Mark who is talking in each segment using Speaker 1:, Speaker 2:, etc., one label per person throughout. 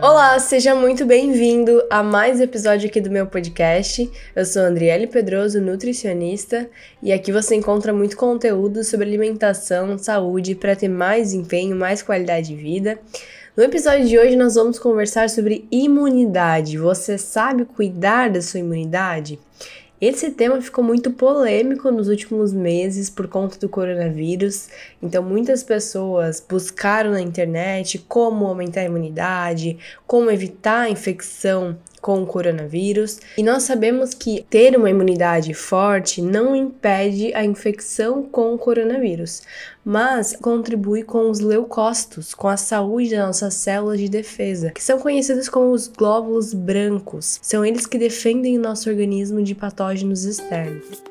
Speaker 1: Olá, seja muito bem-vindo a mais um episódio aqui do meu podcast. Eu sou Andriele Pedroso, nutricionista, e aqui você encontra muito conteúdo sobre alimentação, saúde, para ter mais empenho, mais qualidade de vida. No episódio de hoje nós vamos conversar sobre imunidade. Você sabe cuidar da sua imunidade? Esse tema ficou muito polêmico nos últimos meses por conta do coronavírus, então muitas pessoas buscaram na internet como aumentar a imunidade, como evitar a infecção com o coronavírus. E nós sabemos que ter uma imunidade forte não impede a infecção com o coronavírus, mas contribui com os leucócitos, com a saúde das nossas células de defesa, que são conhecidas como os glóbulos brancos. São eles que defendem o nosso organismo de patógenos externos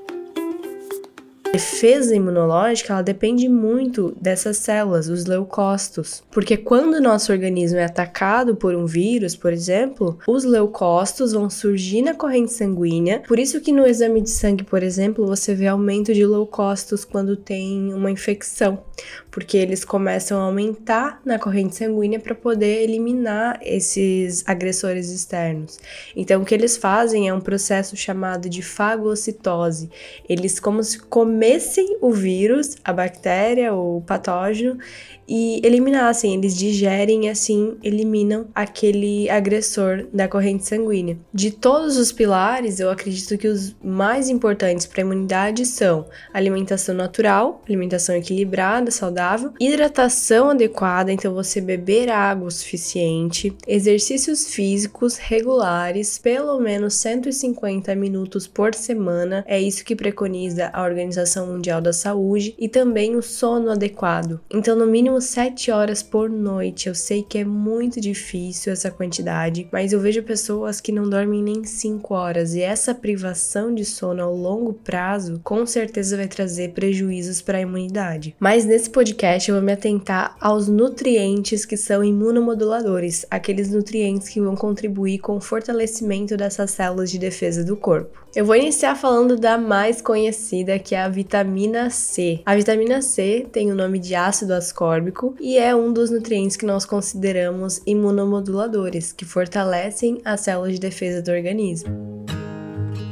Speaker 1: defesa imunológica ela depende muito dessas células, os leucócitos, porque quando o nosso organismo é atacado por um vírus, por exemplo, os leucócitos vão surgir na corrente sanguínea. Por isso que no exame de sangue, por exemplo, você vê aumento de leucócitos quando tem uma infecção, porque eles começam a aumentar na corrente sanguínea para poder eliminar esses agressores externos. Então, o que eles fazem é um processo chamado de fagocitose. Eles como se comessem o vírus, a bactéria, o patógeno e eliminassem, eles digerem e assim eliminam aquele agressor da corrente sanguínea. De todos os pilares, eu acredito que os mais importantes para a imunidade são alimentação natural, alimentação equilibrada, saudável, hidratação adequada, então você beber água o suficiente, exercícios físicos regulares, pelo menos 150 minutos por semana, é isso que preconiza a Organização Mundial da Saúde, e também o sono adequado. Então, no mínimo mínimo 7 horas por noite. Eu sei que é muito difícil essa quantidade, mas eu vejo pessoas que não dormem nem 5 horas e essa privação de sono ao longo prazo com certeza vai trazer prejuízos para a imunidade. Mas nesse podcast eu vou me atentar aos nutrientes que são imunomoduladores, aqueles nutrientes que vão contribuir com o fortalecimento dessas células de defesa do corpo. Eu vou iniciar falando da mais conhecida, que é a vitamina C. A vitamina C tem o nome de ácido ascórbico e é um dos nutrientes que nós consideramos imunomoduladores, que fortalecem as células de defesa do organismo.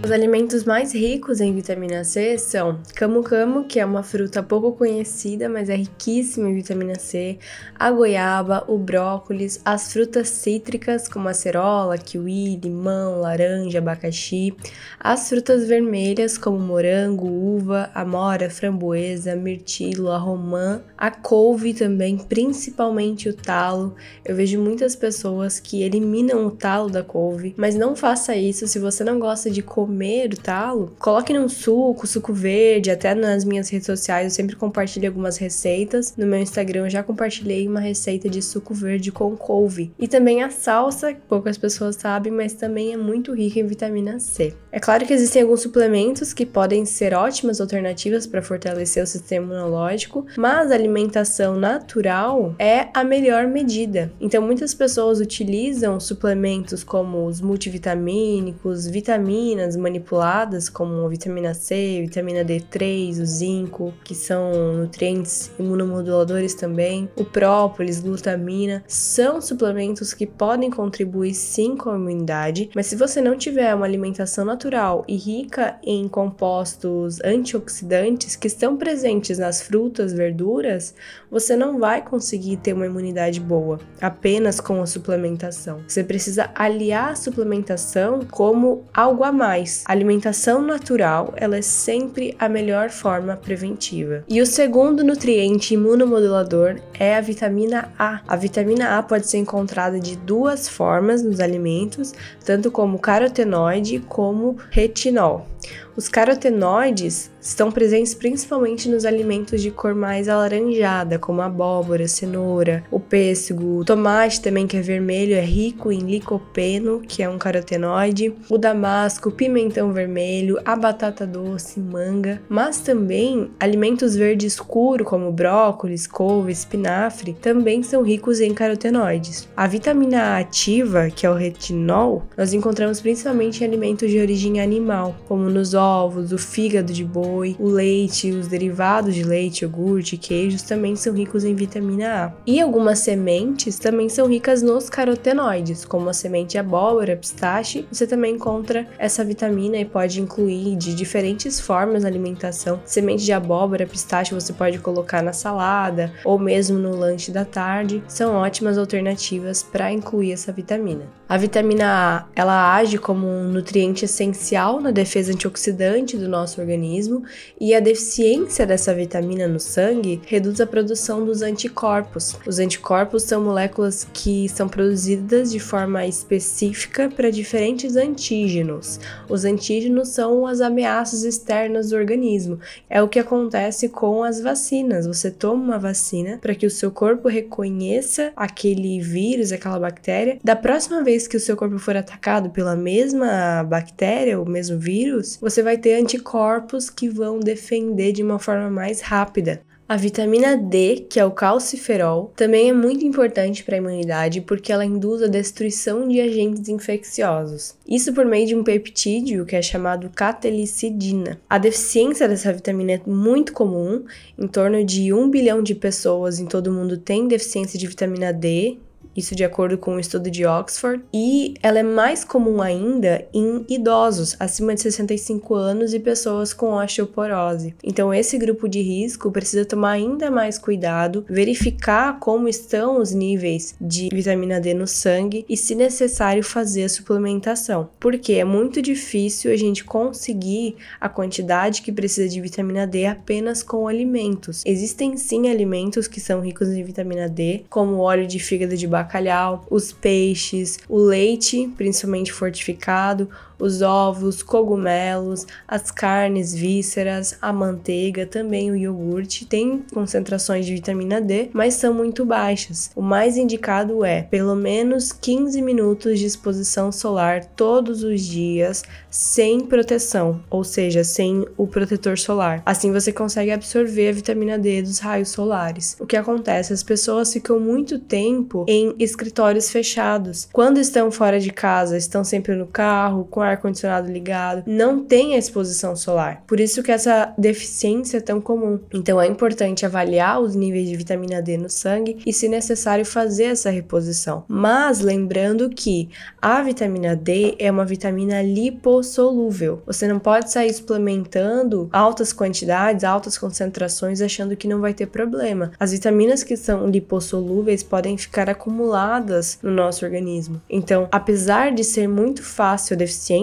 Speaker 1: Os alimentos mais ricos em vitamina C são camu-camu, que é uma fruta pouco conhecida, mas é riquíssima em vitamina C, a goiaba, o brócolis, as frutas cítricas como a cerola, kiwi, limão, laranja, abacaxi, as frutas vermelhas como morango, uva, amora, framboesa, mirtilo, a romã, a couve também, principalmente o talo. Eu vejo muitas pessoas que eliminam o talo da couve, mas não faça isso se você não gosta de comer comer talo, coloque num suco, suco verde, até nas minhas redes sociais eu sempre compartilho algumas receitas. No meu Instagram eu já compartilhei uma receita de suco verde com couve. E também a salsa, que poucas pessoas sabem, mas também é muito rica em vitamina C. É claro que existem alguns suplementos que podem ser ótimas alternativas para fortalecer o sistema imunológico, mas a alimentação natural é a melhor medida. Então muitas pessoas utilizam suplementos como os multivitamínicos, vitaminas, manipuladas, como vitamina C, vitamina D3, o zinco, que são nutrientes imunomoduladores também, o própolis, glutamina, são suplementos que podem contribuir sim com a imunidade, mas se você não tiver uma alimentação natural e rica em compostos antioxidantes que estão presentes nas frutas, verduras, você não vai conseguir ter uma imunidade boa apenas com a suplementação. Você precisa aliar a suplementação como algo a mais a alimentação natural ela é sempre a melhor forma preventiva. E o segundo nutriente imunomodulador é a vitamina A. A vitamina A pode ser encontrada de duas formas nos alimentos, tanto como carotenoide como retinol. Os carotenoides estão presentes principalmente nos alimentos de cor mais alaranjada, como abóbora, cenoura, o pêssego, o tomate também que é vermelho, é rico em licopeno, que é um carotenoide, o damasco, pimentão vermelho, a batata doce, manga, mas também alimentos verde escuro como brócolis, couve, espinafre, também são ricos em carotenoides. A vitamina A ativa, que é o retinol, nós encontramos principalmente em alimentos de origem animal, como nos ovos, o fígado de boi, o leite, os derivados de leite, iogurte, queijos também são ricos em vitamina A. E algumas sementes também são ricas nos carotenoides, como a semente de abóbora, pistache. Você também encontra essa vitamina e pode incluir de diferentes formas na alimentação. Semente de abóbora, pistache você pode colocar na salada ou mesmo no lanche da tarde. São ótimas alternativas para incluir essa vitamina. A vitamina A, ela age como um nutriente essencial na defesa antioxidante do nosso organismo e a deficiência dessa vitamina no sangue reduz a produção dos anticorpos. Os anticorpos são moléculas que são produzidas de forma específica para diferentes antígenos. Os antígenos são as ameaças externas do organismo. É o que acontece com as vacinas. Você toma uma vacina para que o seu corpo reconheça aquele vírus, aquela bactéria. Da próxima vez vez que o seu corpo for atacado pela mesma bactéria, o mesmo vírus, você vai ter anticorpos que vão defender de uma forma mais rápida. A vitamina D, que é o calciferol, também é muito importante para a imunidade porque ela induz a destruição de agentes infecciosos. Isso por meio de um peptídeo que é chamado catelicidina. A deficiência dessa vitamina é muito comum, em torno de 1 bilhão de pessoas em todo o mundo têm deficiência de vitamina D, isso de acordo com um estudo de Oxford, e ela é mais comum ainda em idosos acima de 65 anos e pessoas com osteoporose. Então, esse grupo de risco precisa tomar ainda mais cuidado, verificar como estão os níveis de vitamina D no sangue e, se necessário, fazer a suplementação, porque é muito difícil a gente conseguir a quantidade que precisa de vitamina D apenas com alimentos. Existem sim alimentos que são ricos em vitamina D, como óleo de fígado de bacalhau bacalhau, os peixes, o leite, principalmente fortificado, os ovos, cogumelos, as carnes, vísceras, a manteiga, também o iogurte tem concentrações de vitamina D, mas são muito baixas. O mais indicado é pelo menos 15 minutos de exposição solar todos os dias sem proteção, ou seja, sem o protetor solar. Assim você consegue absorver a vitamina D dos raios solares. O que acontece? As pessoas ficam muito tempo em escritórios fechados. Quando estão fora de casa, estão sempre no carro, com ar-condicionado ligado, não tem a exposição solar. Por isso que essa deficiência é tão comum. Então é importante avaliar os níveis de vitamina D no sangue e, se necessário, fazer essa reposição. Mas lembrando que a vitamina D é uma vitamina lipossolúvel. Você não pode sair suplementando altas quantidades, altas concentrações, achando que não vai ter problema. As vitaminas que são lipossolúveis podem ficar acumuladas no nosso organismo. Então, apesar de ser muito fácil a deficiência,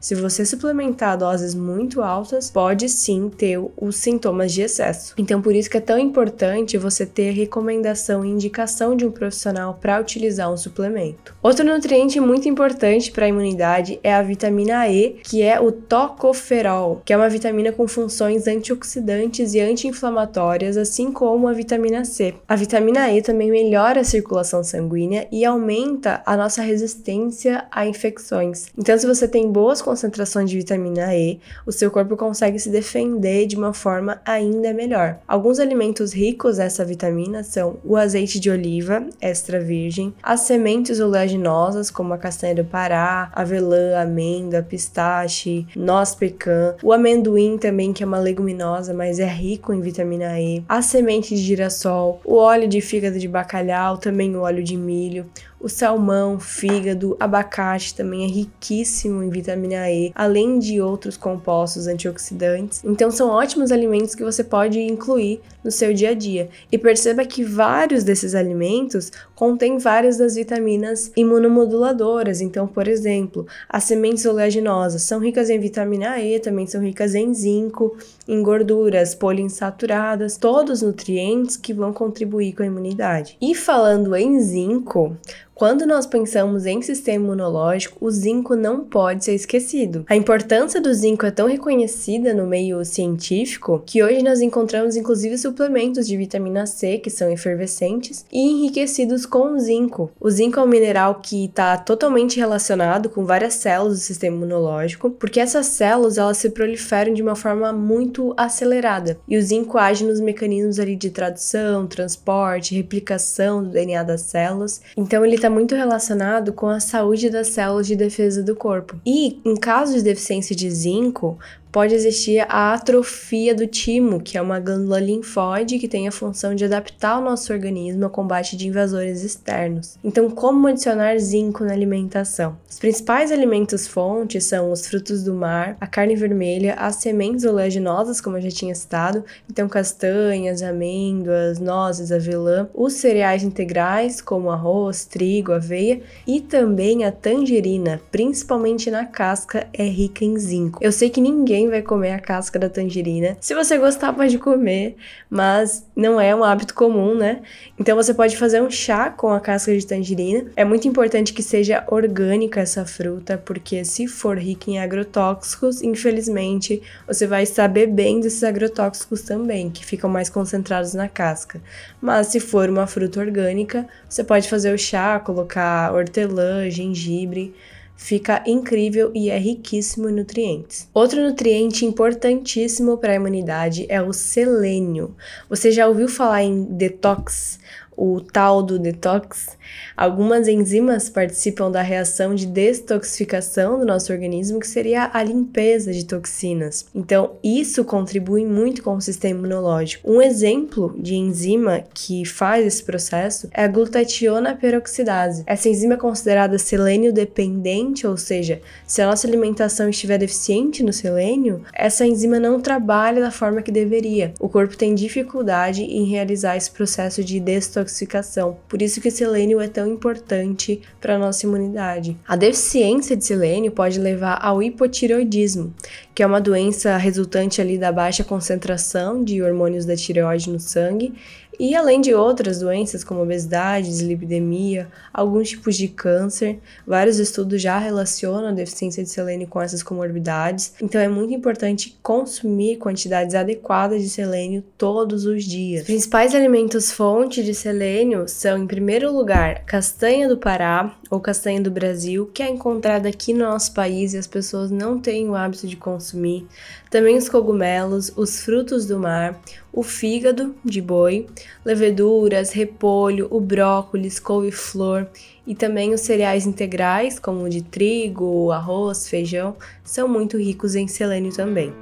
Speaker 1: se você suplementar doses muito altas, pode sim ter os sintomas de excesso. Então, por isso que é tão importante você ter recomendação e indicação de um profissional para utilizar um suplemento. Outro nutriente muito importante para a imunidade é a vitamina E, que é o tocoferol, que é uma vitamina com funções antioxidantes e anti-inflamatórias, assim como a vitamina C. A vitamina E também melhora a circulação sanguínea e aumenta a nossa resistência a infecções. Então, se você tem boas concentrações de vitamina E, o seu corpo consegue se defender de uma forma ainda melhor. Alguns alimentos ricos nessa vitamina são o azeite de oliva, extra virgem, as sementes oleaginosas, como a castanha do Pará, avelã, amêndoa, pistache, noz pecan, o amendoim também, que é uma leguminosa, mas é rico em vitamina E, as sementes de girassol, o óleo de fígado de bacalhau, também o óleo de milho, o salmão, fígado, abacate também é riquíssimo em vitamina E, além de outros compostos antioxidantes. Então são ótimos alimentos que você pode incluir no seu dia a dia. E perceba que vários desses alimentos contêm várias das vitaminas imunomoduladoras. Então, por exemplo, as sementes oleaginosas são ricas em vitamina E, também são ricas em zinco, em gorduras poliinsaturadas, todos nutrientes que vão contribuir com a imunidade. E falando em zinco, quando nós pensamos em sistema imunológico, o zinco não pode ser esquecido. A importância do zinco é tão reconhecida no meio científico que hoje nós encontramos inclusive suplementos de vitamina C que são efervescentes e enriquecidos com zinco. O zinco é um mineral que está totalmente relacionado com várias células do sistema imunológico, porque essas células elas se proliferam de uma forma muito acelerada e o zinco age nos mecanismos ali de tradução, transporte, replicação do DNA das células. Então ele está está muito relacionado com a saúde das células de defesa do corpo. E, em caso de deficiência de zinco, pode existir a atrofia do timo, que é uma glândula linfóide que tem a função de adaptar o nosso organismo ao combate de invasores externos. Então, como adicionar zinco na alimentação? Os principais alimentos fontes são os frutos do mar, a carne vermelha, as sementes oleaginosas, como eu já tinha citado, então castanhas, amêndoas, nozes, avelã, os cereais integrais, como arroz, trigo, aveia, e também a tangerina, principalmente na casca, é rica em zinco. Eu sei que ninguém ninguém vai comer a casca da tangerina. Se você gostar, pode comer, mas não é um hábito comum, né? Então você pode fazer um chá com a casca de tangerina. É muito importante que seja orgânica essa fruta, porque se for rica em agrotóxicos, infelizmente você vai estar bebendo esses agrotóxicos também, que ficam mais concentrados na casca. Mas se for uma fruta orgânica, você pode fazer o chá, colocar hortelã, gengibre fica incrível e é riquíssimo em nutrientes. Outro nutriente importantíssimo para a imunidade é o selênio. Você já ouviu falar em detox? O tal do detox, algumas enzimas participam da reação de detoxificação do nosso organismo, que seria a limpeza de toxinas. Então, isso contribui muito com o sistema imunológico. Um exemplo de enzima que faz esse processo é a glutationa peroxidase. Essa enzima é considerada selênio dependente, ou seja, se a nossa alimentação estiver deficiente no selênio, essa enzima não trabalha da forma que deveria. O corpo tem dificuldade em realizar esse processo de detoxificação Por isso que o selênio é tão importante para a nossa imunidade. A deficiência de selênio pode levar ao hipotireoidismo, que é uma doença resultante ali da baixa concentração de hormônios da tireoide no sangue e além de outras doenças como obesidade, dislipidemia, alguns tipos de câncer, vários estudos já relacionam a deficiência de selênio com essas comorbidades, então é muito importante consumir quantidades adequadas de selênio todos os dias. Os principais alimentos fonte de selênio são, em primeiro lugar, castanha do Pará ou castanha do Brasil, que é encontrada aqui no nosso país e as pessoas não têm o hábito de consumir. Também os cogumelos, os frutos do mar, o fígado de boi, leveduras, repolho, o brócolis, couve-flor e também os cereais integrais, como o de trigo, arroz, feijão, são muito ricos em selênio também.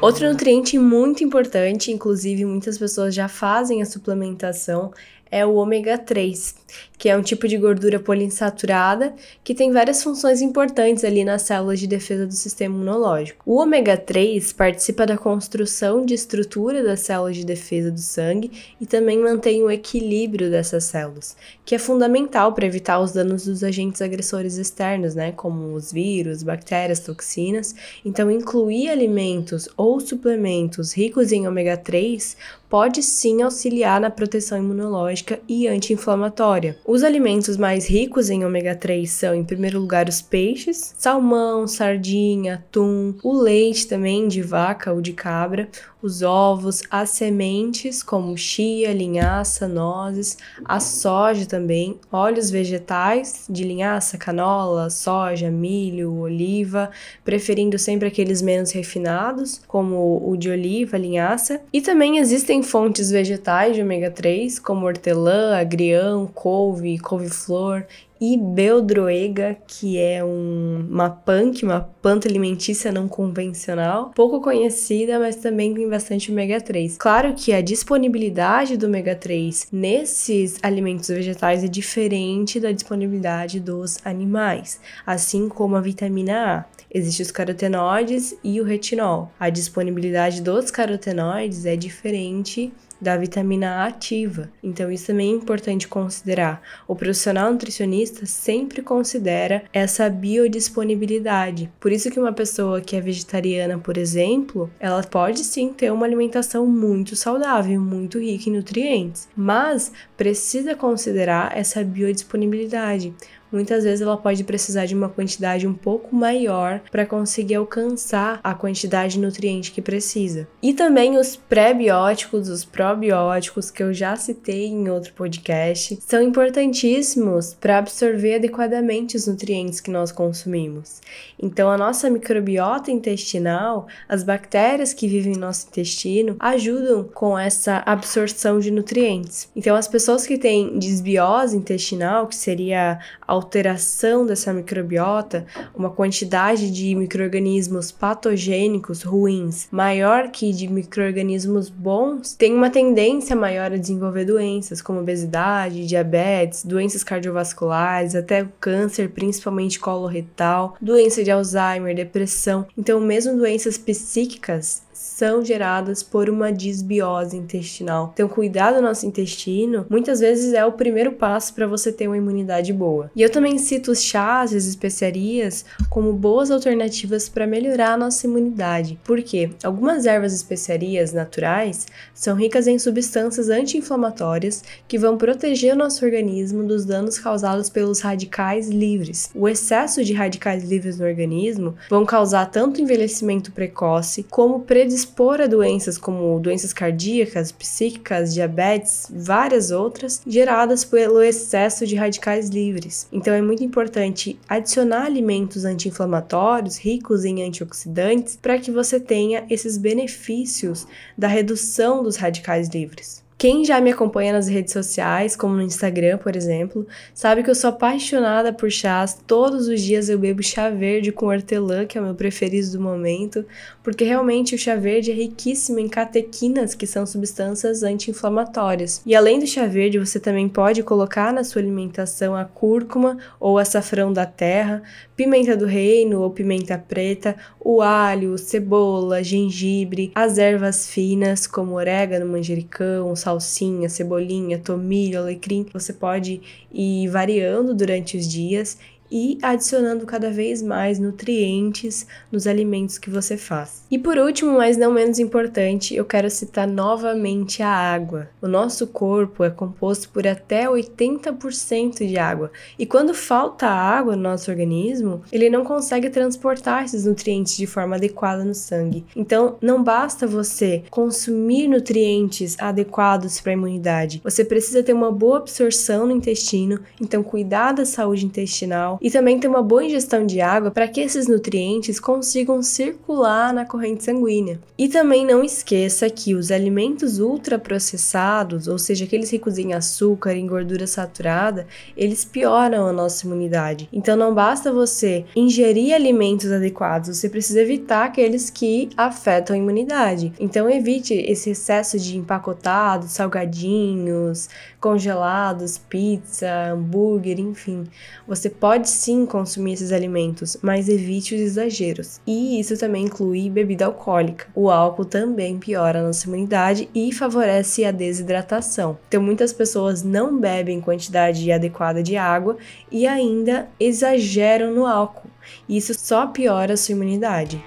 Speaker 1: Outro nutriente muito importante, inclusive muitas pessoas já fazem a suplementação, é o ômega 3, que é um tipo de gordura poliinsaturada que tem várias funções importantes ali nas células de defesa do sistema imunológico. O ômega 3 participa da construção de estrutura das células de defesa do sangue e também mantém o equilíbrio dessas células, que é fundamental para evitar os danos dos agentes agressores externos, né, como os vírus, bactérias, toxinas. Então, incluir alimentos ou suplementos ricos em ômega 3 pode sim auxiliar na proteção imunológica e anti-inflamatória. Os alimentos mais ricos em ômega 3 são, em primeiro lugar, os peixes, salmão, sardinha, atum, o leite também de vaca ou de cabra, os ovos, as sementes como chia, linhaça, nozes, a soja também, óleos vegetais de linhaça, canola, soja, milho, oliva, preferindo sempre aqueles menos refinados, como o de oliva, linhaça, e também existem fontes vegetais de ômega 3, como hortelã, agrião, couve, couve-flor e Beldroega, que é um, uma punk, uma planta alimentícia não convencional, pouco conhecida, mas também tem bastante ômega 3. Claro que a disponibilidade do ômega 3 nesses alimentos vegetais é diferente da disponibilidade dos animais, assim como a vitamina A. Existem os carotenoides e o retinol. A disponibilidade dos carotenoides é diferente da vitamina A ativa. Então, isso também é importante considerar. O profissional nutricionista sempre considera essa biodisponibilidade. Por isso que uma pessoa que é vegetariana, por exemplo, ela pode sim ter uma alimentação muito saudável, muito rica em nutrientes, mas precisa considerar essa biodisponibilidade muitas vezes ela pode precisar de uma quantidade um pouco maior para conseguir alcançar a quantidade de nutriente que precisa. E também os pré-bióticos, os probióticos que eu já citei em outro podcast, são importantíssimos para absorver adequadamente os nutrientes que nós consumimos. Então a nossa microbiota intestinal, as bactérias que vivem no nosso intestino, ajudam com essa absorção de nutrientes. Então as pessoas que têm desbiose intestinal, que seria a alteração dessa microbiota, uma quantidade de microrganismos patogênicos ruins maior que de microrganismos bons, tem uma tendência maior a desenvolver doenças como obesidade, diabetes, doenças cardiovasculares, até o câncer, principalmente coloretal, doença de Alzheimer, depressão. Então, mesmo doenças psíquicas são geradas por uma disbiose intestinal. Então, cuidar do nosso intestino muitas vezes é o primeiro passo para você ter uma imunidade boa. E eu também cito os chás e as especiarias como boas alternativas para melhorar a nossa imunidade. Porque algumas ervas e especiarias naturais são ricas em substâncias anti-inflamatórias que vão proteger o nosso organismo dos danos causados pelos radicais livres. O excesso de radicais livres no organismo vão causar tanto envelhecimento precoce como predisposição expor a doenças como doenças cardíacas, psíquicas, diabetes, várias outras, geradas pelo excesso de radicais livres. Então é muito importante adicionar alimentos anti-inflamatórios ricos em antioxidantes para que você tenha esses benefícios da redução dos radicais livres. Quem já me acompanha nas redes sociais, como no Instagram, por exemplo, sabe que eu sou apaixonada por chás. Todos os dias eu bebo chá verde com hortelã, que é o meu preferido do momento, porque realmente o chá verde é riquíssimo em catequinas, que são substâncias anti-inflamatórias. E além do chá verde, você também pode colocar na sua alimentação a cúrcuma ou açafrão da terra, pimenta do reino ou pimenta preta, o alho, cebola, gengibre, as ervas finas como orégano, manjericão, salsinha, cebolinha, tomilho, alecrim. Você pode ir variando durante os dias e adicionando cada vez mais nutrientes nos alimentos que você faz. E por último, mas não menos importante, eu quero citar novamente a água. O nosso corpo é composto por até 80% de água, e quando falta água no nosso organismo, ele não consegue transportar esses nutrientes de forma adequada no sangue. Então, não basta você consumir nutrientes adequados para a imunidade, você precisa ter uma boa absorção no intestino, então cuidar da saúde intestinal e também ter uma boa ingestão de água para que esses nutrientes consigam circular na corrente sanguínea. E também não esqueça que os alimentos ultraprocessados, ou seja, aqueles ricos em açúcar, em gordura saturada, eles pioram a nossa imunidade. Então não basta você ingerir alimentos adequados, você precisa evitar aqueles que afetam a imunidade. Então evite esse excesso de empacotados, salgadinhos, congelados, pizza, hambúrguer, enfim. Você pode pode sim consumir esses alimentos, mas evite os exageros. E isso também inclui bebida alcoólica. O álcool também piora a nossa imunidade e favorece a desidratação. Então, muitas pessoas não bebem quantidade adequada de água e ainda exageram no álcool. Isso só piora a sua imunidade.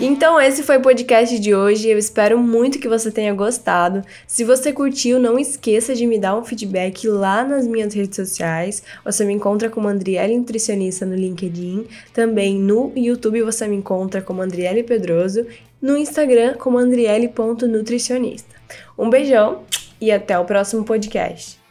Speaker 1: Então esse foi o podcast de hoje, eu espero muito que você tenha gostado. Se você curtiu, não esqueça de me dar um feedback lá nas minhas redes sociais. Você me encontra como Andriele Nutricionista no LinkedIn, também no YouTube você me encontra como Andriele Pedroso, no Instagram como andriele.nutricionista. Um beijão e até o próximo podcast.